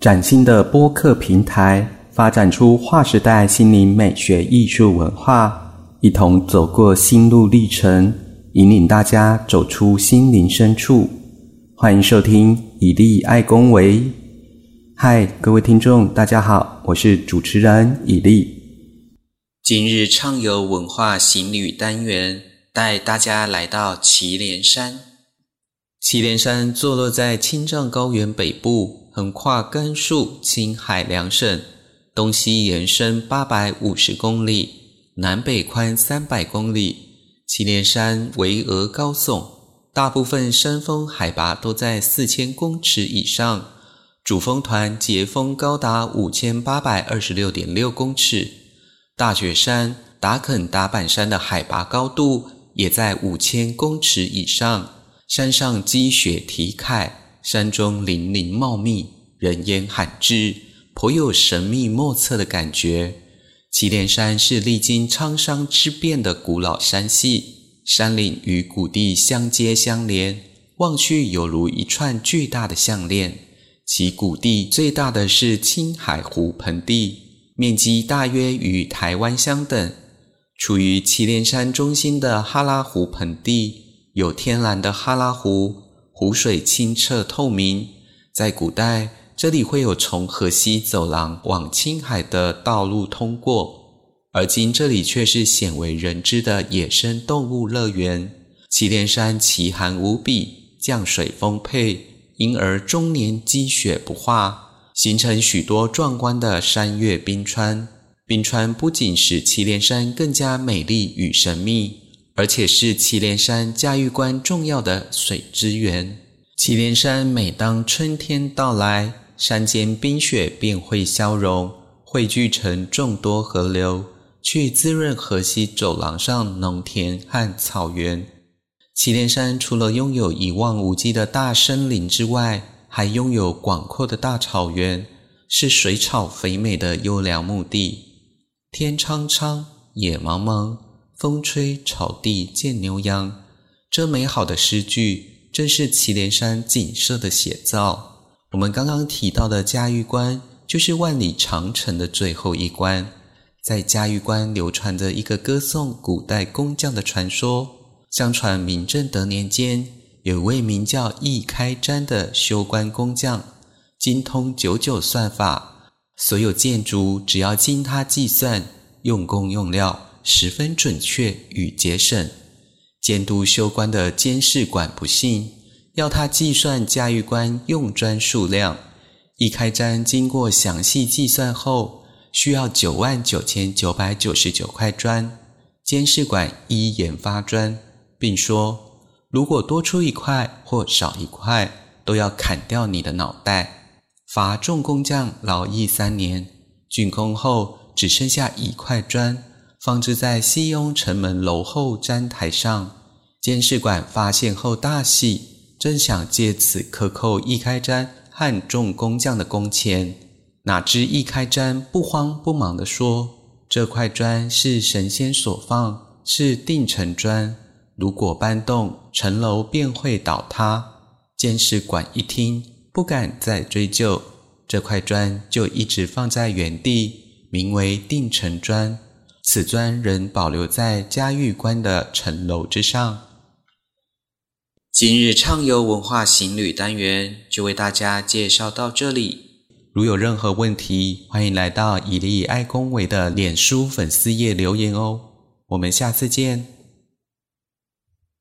崭新的播客平台，发展出划时代心灵美学艺术文化，一同走过心路历程，引领大家走出心灵深处。欢迎收听以利爱公为。嗨，各位听众，大家好，我是主持人以利。今日畅游文化行旅单元，带大家来到祁连山。祁连山坐落在青藏高原北部。横跨甘肃、青海两省，东西延伸八百五十公里，南北宽三百公里。祁连山巍峨高耸，大部分山峰海拔都在四千公尺以上，主峰团节峰高达五千八百二十六点六公尺。大雪山、达肯达板山的海拔高度也在五千公尺以上，山上积雪题楷。山中林林茂密，人烟罕至，颇有神秘莫测的感觉。祁连山是历经沧桑之变的古老山系，山岭与谷地相接相连，望去犹如一串巨大的项链。其谷地最大的是青海湖盆地，面积大约与台湾相等。处于祁连山中心的哈拉湖盆地，有天然的哈拉湖。湖水清澈透明，在古代这里会有从河西走廊往青海的道路通过，而今这里却是鲜为人知的野生动物乐园。祁连山奇寒无比，降水丰沛，因而终年积雪不化，形成许多壮观的山岳冰川。冰川不仅使祁连山更加美丽与神秘。而且是祁连山嘉峪关重要的水资源。祁连山每当春天到来，山间冰雪便会消融，汇聚成众多河流，去滋润河西走廊上农田和草原。祁连山除了拥有一望无际的大森林之外，还拥有广阔的大草原，是水草肥美的优良墓地。天苍苍，野茫茫。风吹草低见牛羊，这美好的诗句正是祁连山景色的写照。我们刚刚提到的嘉峪关，就是万里长城的最后一关。在嘉峪关流传着一个歌颂古代工匠的传说。相传明正德年间，有位名叫易开瞻的修关工匠，精通九九算法，所有建筑只要经他计算，用工用料。十分准确与节省。监督修关的监事管不信，要他计算嘉峪关用砖数量。一开瞻经过详细计算后，需要九万九千九百九十九块砖。监事管一研发砖，并说：如果多出一块或少一块，都要砍掉你的脑袋。罚众工匠劳役三年，竣工后只剩下一块砖。放置在西雍城门楼后毡台上，监视馆发现后大喜，正想借此克扣易开瞻和众工匠的工钱，哪知易开瞻不慌不忙地说：“这块砖是神仙所放，是定城砖，如果搬动，城楼便会倒塌。”监视馆一听，不敢再追究，这块砖就一直放在原地，名为定城砖。此砖仍保留在嘉峪关的城楼之上。今日畅游文化行旅单元就为大家介绍到这里。如有任何问题，欢迎来到以利爱公维的脸书粉丝页留言哦。我们下次见。